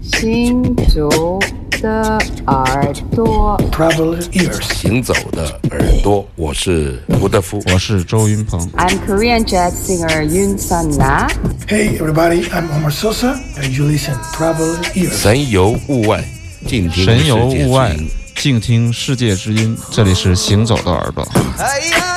行走的耳朵，Traveler ears. 行走的耳朵，我是吴德夫。我是周云鹏。I'm Korean jazz singer Yoon Sun Na. Hey, everybody, I'm Omar Sosa, and you listen Traveler ears. 神游物外，静听神游物外，静听世界之音。这里是行走的耳朵。哎呀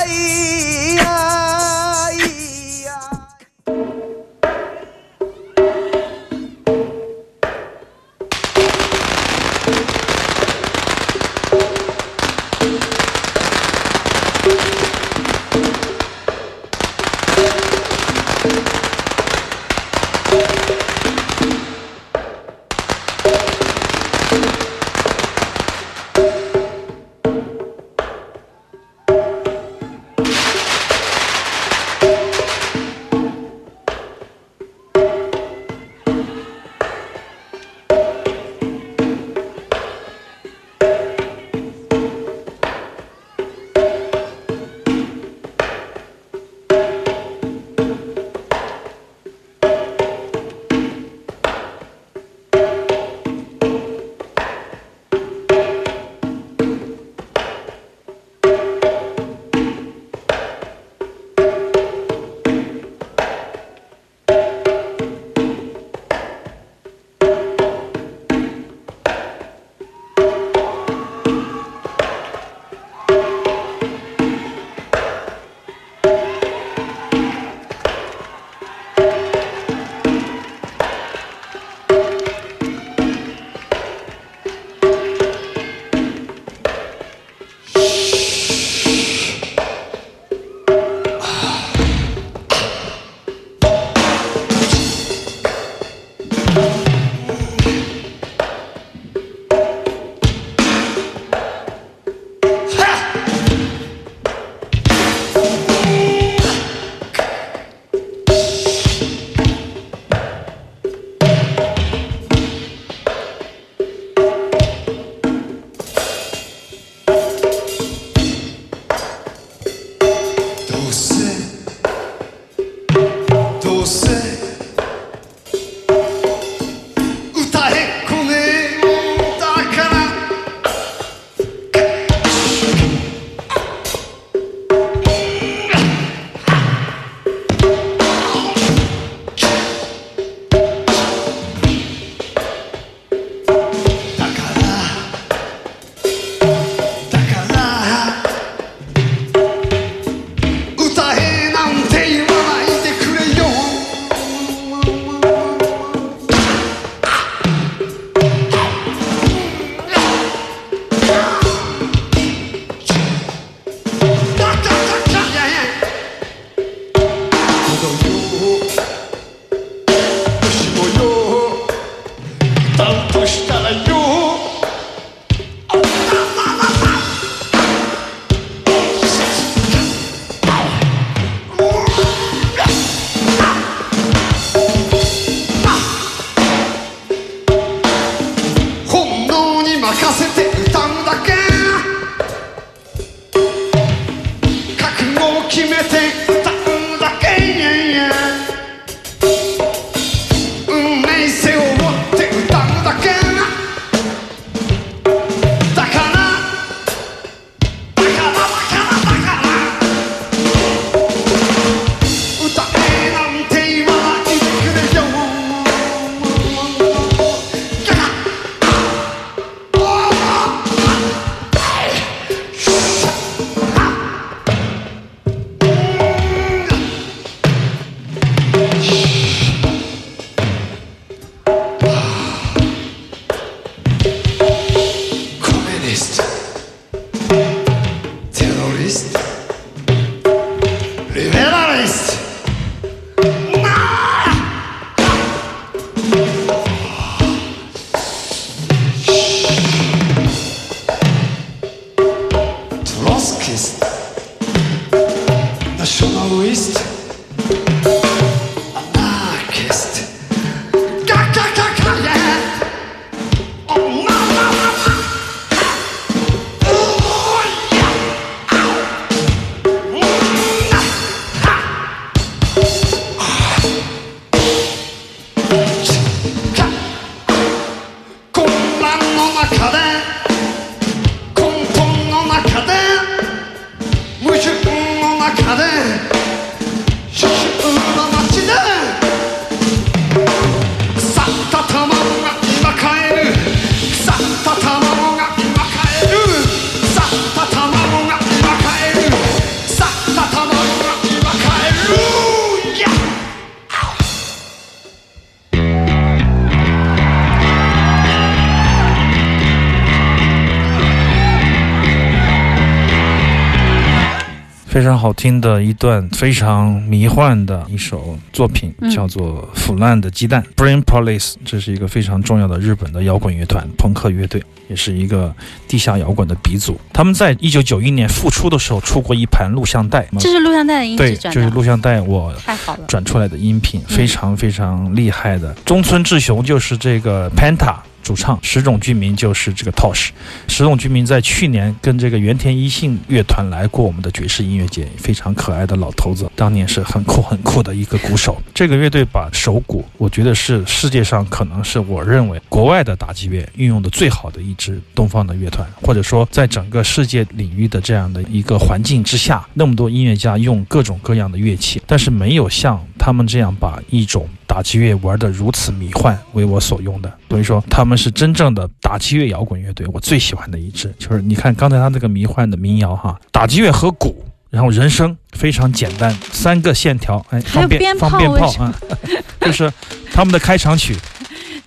非常好听的一段非常迷幻的一首作品，嗯叫做《腐烂的鸡蛋》（Brain Police）。这是一个非常重要的日本的摇滚乐团，朋克乐队，也是一个地下摇滚的鼻祖。他们在一九九一年复出的时候出过一盘录像带，这是录像带的音对，就是录像带我太好了。转出来的音频，嗯非常非常厉害的。中村志雄就是这个 Penta 主唱，石冢居民就是这个 Tosh。石冢居民在去年跟这个原田一信乐团来过我们的爵士音乐节，非常可爱的老头子，当年是很酷很酷的一个鼓手。这个乐队把手鼓，我觉得是世界上可能是我认为国外的打击乐运用的最好的一支东方的乐团，或者说在整个世界领域的这样的一个环境之下，那么多音乐家用各种各样的乐器，但是没有像他们这样把一种打击乐玩得如此迷幻为我所用的。等于说，他们是真正的打击乐摇滚乐队，我最喜欢的一支。就是你看刚才他那个迷幻的民谣哈，打击乐和鼓。然后人声非常简单，三个线条，哎，放鞭放鞭炮啊，就是他们的开场曲。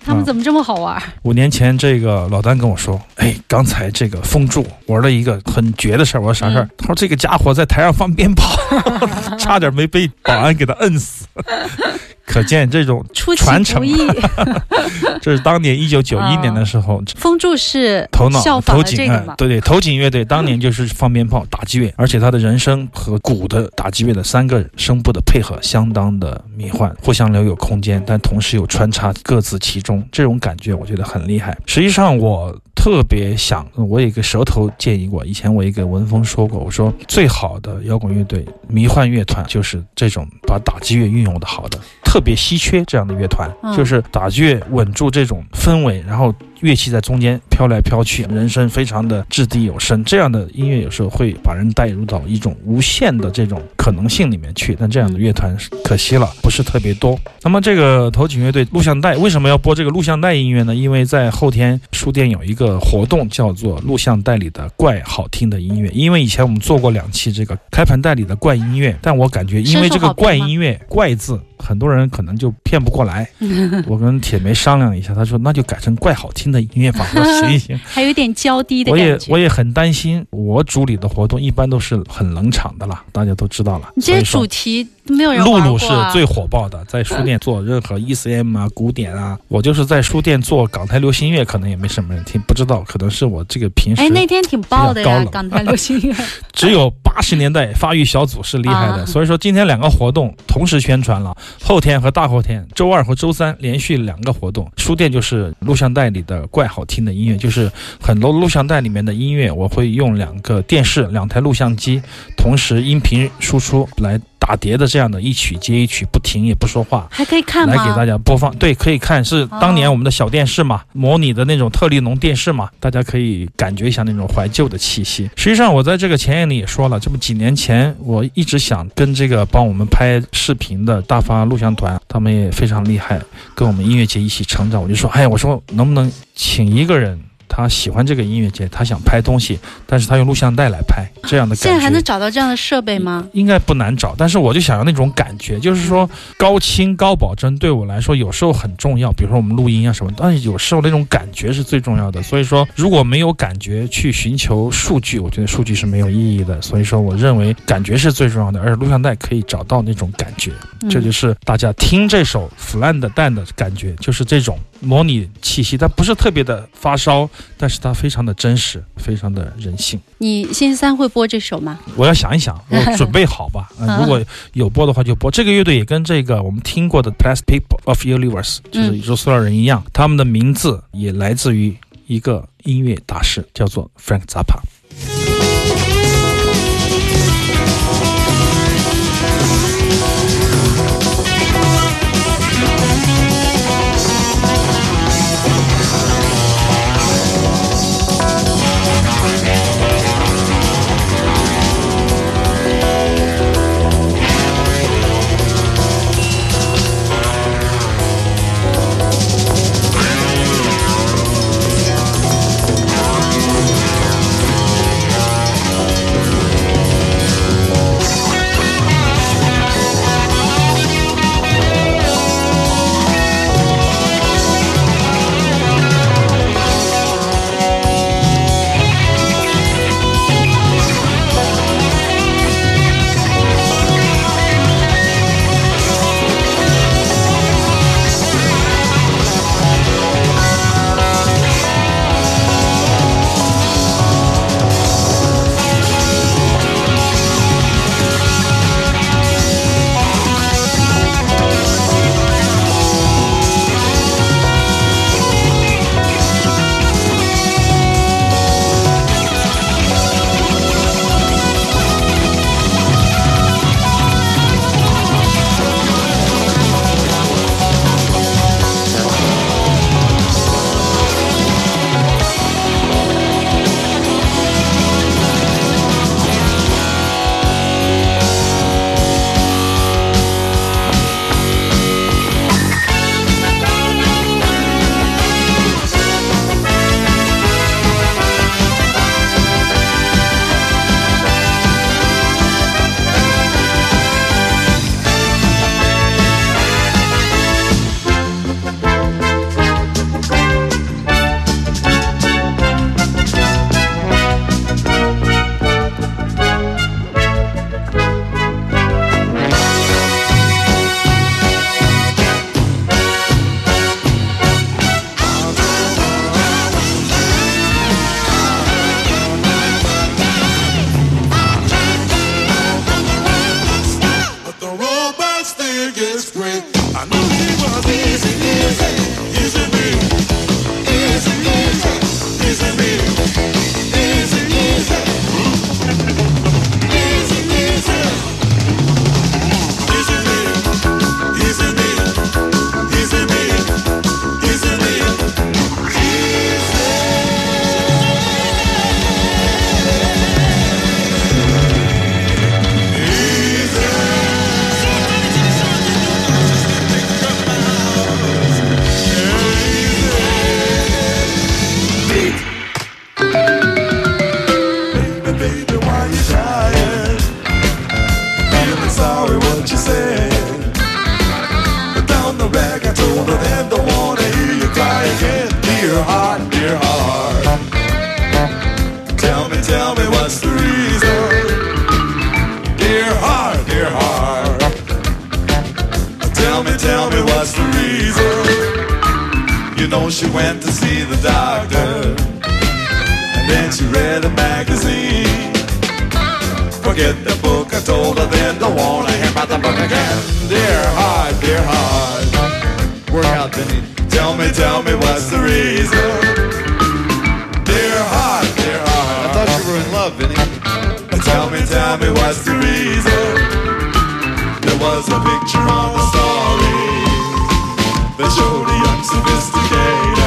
他们怎么这么好玩？五年前，这个老丹跟我说：“哎，刚才这个风柱玩了一个很绝的事儿。”我说：“啥事儿？”嗯他说：“这个家伙在台上放鞭炮，差点没被保安给他摁死。”可见这种传承。这是当年一九九一年的时候，风柱是头脑头颈哎了这个嘛？对对，头颈乐队当年就是放鞭炮打击乐，而且他的人声和鼓的打击乐的三个声部的配合相当的迷幻，互相留有空间，但同时又穿插各自其中，这种感觉我觉得很厉害。实际上我。特别想，我有一个舌头建议过，以前我一个文风说过，我说最好的摇滚乐队、迷幻乐团就是这种把打击乐运用的好的，特别稀缺这样的乐团，嗯。就是打乐稳住这种氛围，然后乐器在中间飘来飘去，人声非常的掷地有声，这样的音乐有时候会把人带入到一种无限的这种可能性里面去。但这样的乐团可惜了，不是特别多。那么这个头颈乐队录像带为什么要播这个录像带音乐呢？因为在后天书店有一个活动叫做录像带里的怪好听的音乐。因为以前我们做过两期这个开盘带里的怪音乐，但我感觉因为这个怪音乐“怪”字。很多人可能就骗不过来，我跟铁梅商量了一下，他说那就改成怪好听的音乐吧。我说行一行，还有点娇滴的我也感觉。我也很担心，我主里的活动一般都是很冷场的啦，大家都知道了。你这主题没有人露露是最火爆的，在书店做任何 ECM 啊、古典啊，我就是在书店做港台流行乐，可能也没什么人听，不知道，可能是我这个平时哎，那天挺爆的呀港台流行乐。只有八十年代发育小组是厉害的，啊所以说今天两个活动同时宣传了，后天和大后天，周二和周三连续两个活动。书店就是录像带里的怪好听的音乐，就是很多录像带里面的音乐，我会用两个电视、两台录像机同时音频输出来打碟的这样的一曲接一曲，不停也不说话。还可以看吗？来给大家播放，对，可以看，是当年我们的小电视嘛，模拟的那种特立农电视嘛，大家可以感觉一下那种怀旧的气息。实际上，我在这个前言里也说了，这么几年前，我一直想跟这个帮我们拍视频的大发录像团，他们也非常厉害，跟我们音乐节一起成长。我就说，哎，我说能不能请一个人？他喜欢这个音乐节，他想拍东西，但是他用录像带来拍，这样的感觉。现在还能找到这样的设备吗？应该不难找，但是我就想要那种感觉，就是说高清高保真对我来说有时候很重要，比如说我们录音啊什么，但是有时候那种感觉是最重要的。所以说，如果没有感觉去寻求数据，我觉得数据是没有意义的。所以说，我认为感觉是最重要的，而且录像带可以找到那种感觉，嗯这就是大家听这首《腐烂的蛋》的感觉，就是这种模拟气息，它不是特别的发烧，但是它非常的真实，非常的人性。你星期三会播这首吗？我要想一想，我准备好吧。嗯、如果有播的话就播。这个乐队也跟这个我们听过的 Plastic of Universe，就是宇宙塑料人一样，他们的名字也来自于一个音乐大师，叫做 Frank Zappa。Book, I told her then, don't wanna hear about the book again. Dear heart, dear heart, work out Vinny. Tell me, tell me what's the reason. Dear heart, dear heart, I thought you were in love, Vinny. Tell me, tell me what's the reason. There was a picture on the story that showed a young sophisticator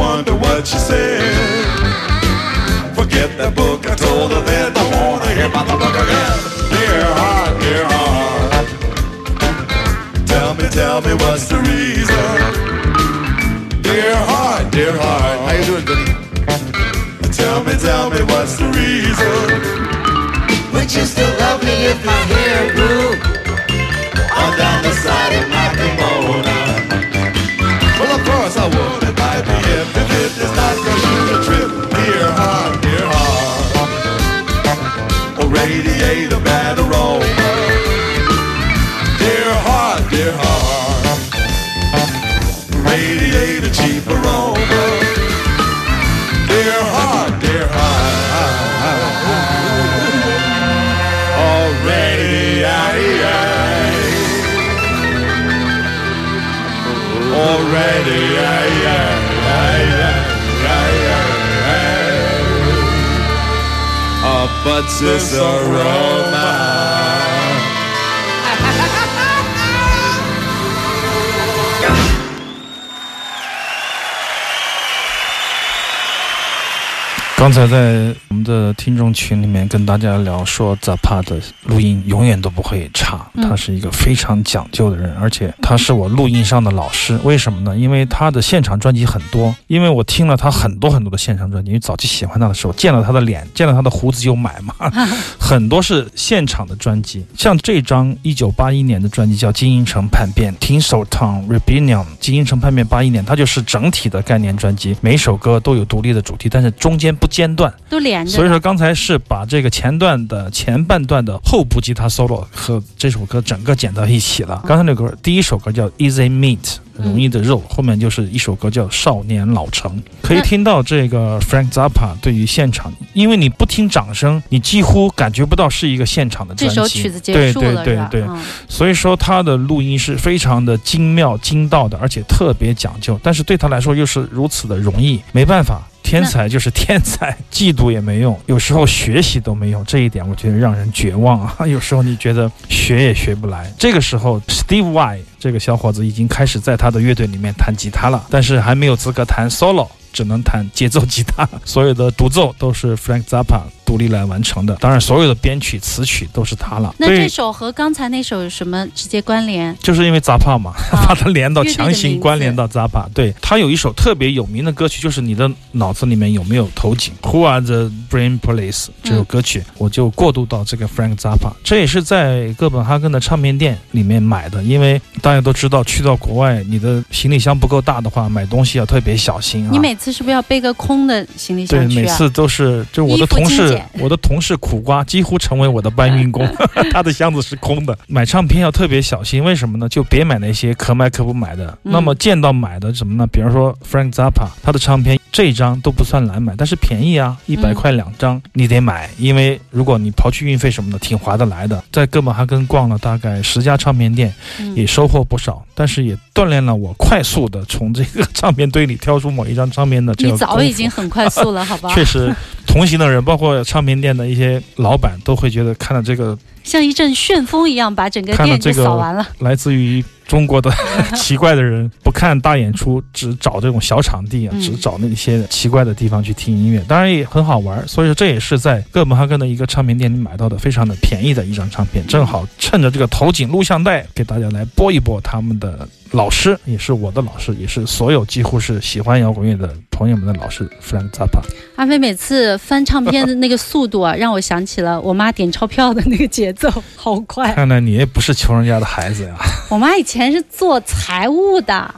wonder what she said. Forget that book, I told her then. Don't wanna hear about the book again. Dear heart, dear heart. Tell me, tell me what's the reason. Dear heart, dear heart. How you doing, Vinny? Tell me, tell me what's the reason. Would you still love me if my hair grew on down the side of my kimono? Yeah. but Cicero. 刚才在我们的听众群里面跟大家聊说，Zappa 的录音永远都不会差，嗯他是一个非常讲究的人，而且他是我录音上的老师。为什么呢？因为他的现场专辑很多，因为我听了他很多很多的现场专辑，因为早期喜欢他的时候见了他的脸，见了他的胡子就买嘛，很多是现场的专辑。像这张一九八一年的专辑叫《金银城叛变》（Tinsel Town Rebellion），金银城叛变八一年，它就是整体的概念专辑，每首歌都有独立的主题，但是中间不间断。都连着。所以说刚才是把这个前段的前半段的后部吉他 solo 和这首歌整个剪到一起了。刚才那歌第一首歌叫 Easy Meat。容易的肉，后面就是一首歌叫《少年老成》，可以听到这个 Frank Zappa 对于现场，因为你不听掌声，你几乎感觉不到是一个现场的这专辑。首曲子结对对束了，对对？对对，嗯所以说他的录音是非常的精妙精到的，而且特别讲究，但是对他来说又是如此的容易，没办法。天才就是 天才，嫉妒也没用，有时候学习都没用，这一点我觉得让人绝望啊！有时候你觉得学也学不来。这个时候，Steve Y 这个小伙子已经开始在他的乐队里面弹吉他了，但是还没有资格弹 solo，只能弹节奏吉他，所有的独奏都是 Frank Zappa 独立来完成的。当然，所有的编曲词曲都是他了。那这首和刚才那首有什么直接关联？就是因为 Zappa 嘛，啊 把它连到强行关联到 Zappa。对他有一首特别有名的歌曲，就是你的脑子里面有没有头颈？Who are the Brain Police 这首歌曲，我就过渡到这个 Frank Zappa。这也是在哥本哈根的唱片店里面买的，因为大家都知道，去到国外，你的行李箱不够大的话，买东西要特别小心啊。你每次是不是要背个空的行李，箱去啊？每次都是，就我的同事，我的同事苦瓜几乎成为我的搬运工，他的箱子是空的。买唱片要特别小心，为什么呢？就别买那些可买可不买的。嗯那么见到买的什么呢？比如说 Frank Zappa，他的唱片这一张都不算难买，但是便宜啊，一百嗯块两张，你得买，因为如果你刨去运费什么的，挺划得来的。在哥本哈根逛了大概十家唱片店，嗯也收获不少，但是也锻炼了我快速的从这个唱片堆里挑出某一张唱片的这个早已经很快速了，好吧？确实，同行的人，包括唱片店的一些老板，都会觉得看到这个像一阵旋风一样把整个店就看到这个扫完了。来自于中国的奇怪的人，不看大演出，只找这种小场地啊，嗯只找那些奇怪的地方去听音乐，当然也很好玩。所以说，这也是在哥本哈根的一个唱片店里买到的非常的便宜的一张唱片，正好趁着这个投景录像带，给大家来播一播他们的老师，也是我的老师，也是所有几乎是喜欢摇滚乐的朋友们的老师，Frank Zappa。阿飞每次翻唱片的那个速度啊，让我想起了我妈点钞票的那个节奏，好快。看来你也不是穷人家的孩子呀。我妈以前是做财务的。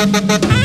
Thank you.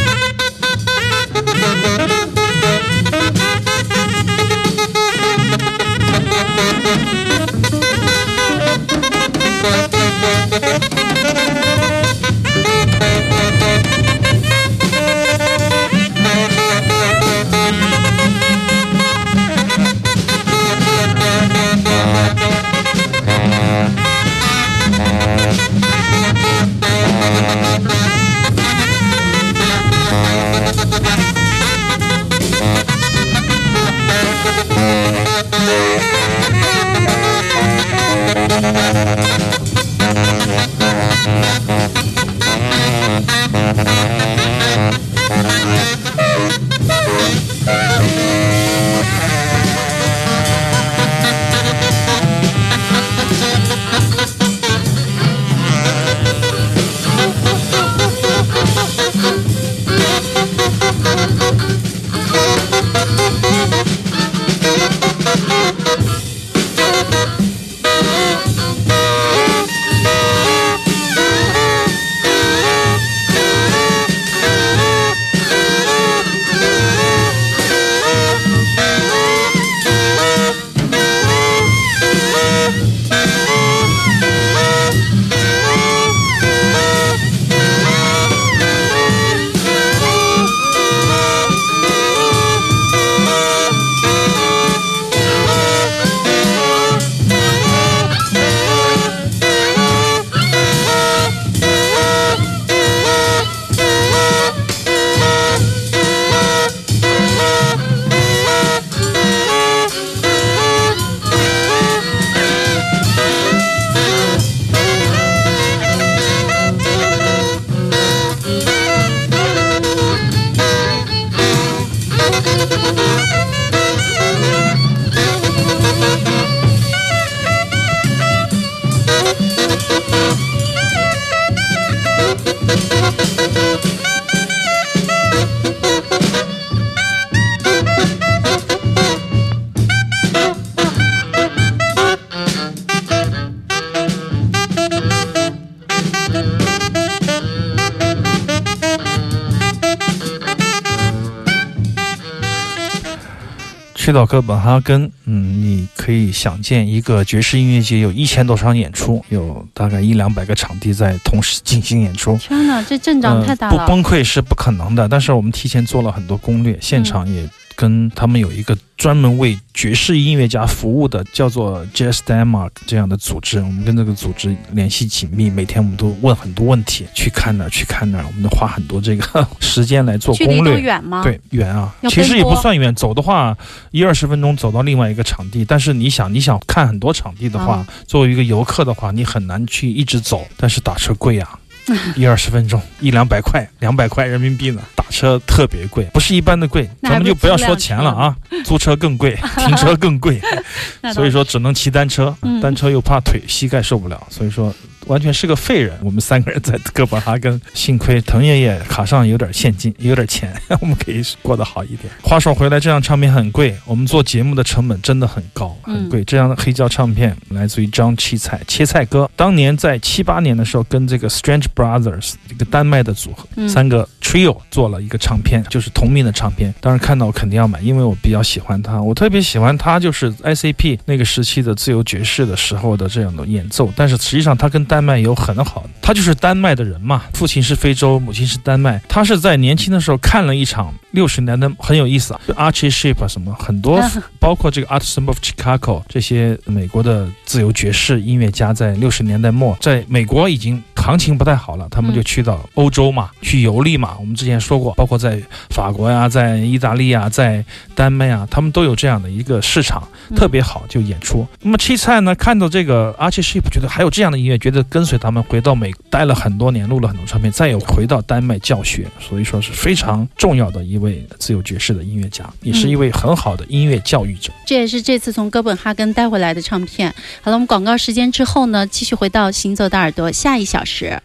去到哥本哈根，嗯，你可以想见一个爵士音乐节有一千多场演出，有大概一两百个场地在同时进行演出。天哪，这阵仗太大了。呃不崩溃是不可能的，但是我们提前做了很多攻略，现场也跟他们有一个专门为爵士音乐家服务的，叫做 Jazz Denmark 这样的组织。我们跟这个组织联系紧密，每天我们都问很多问题，去看哪儿，去看哪儿，我们都花很多这个时间来做攻略。远吗？，对，远啊，其实也不算远，走的话一二十分钟走到另外一个场地。但是你想，你想看很多场地的话，啊作为一个游客的话，你很难去一直走。但是打车贵啊，一二十分钟一两百块，两百块人民币呢，打车特别贵，不是一般的贵。咱们就不要说钱了啊，租车更贵，停车更贵，所以说只能骑单车嗯，单车又怕腿膝盖受不了，所以说。完全是个废人。我们三个人在哥本哈根，幸亏藤爷爷卡上有点现金，有点钱，我们可以过得好一点。话说回来，这张唱片很贵，我们做节目的成本真的很高，很贵。这张黑胶唱片来自于张七菜，切菜哥，当年在七八年的时候，跟这个 Strange Brothers 一个丹麦的组合，嗯三个 trio 做了一个唱片，就是同名的唱片。当时看到我肯定要买，因为我比较喜欢他，我特别喜欢他就是 ICP 那个时期的自由爵士的时候的这样的演奏。但是实际上他跟丹麦有很好的，他就是丹麦的人嘛，父亲是非洲，母亲是丹麦。他是在年轻的时候看了一场六十年代很有意思啊就，Archie Shepp 啊什么很多，包括这个 Art Symphony of Chicago 这些美国的自由爵士音乐家，在六十年代末在美国已经行情不太好了，他们就去到欧洲嘛，去游历嘛。我们之前说过，包括在法国呀、在意大利啊、在丹麦啊，他们都有这样的一个市场，特别好就演出。那么七菜呢，看到这个 Archie Sheep，觉得还有这样的音乐，觉得跟随他们回到美待了很多年，录了很多唱片，再有回到丹麦教学，所以说是非常重要的一位自由爵士的音乐家，也是一位很好的音乐教育者。这也是这次从哥本哈根带回来的唱片。好了，我们广告时间之后呢，继续回到行走的耳朵下一小时。Yeah.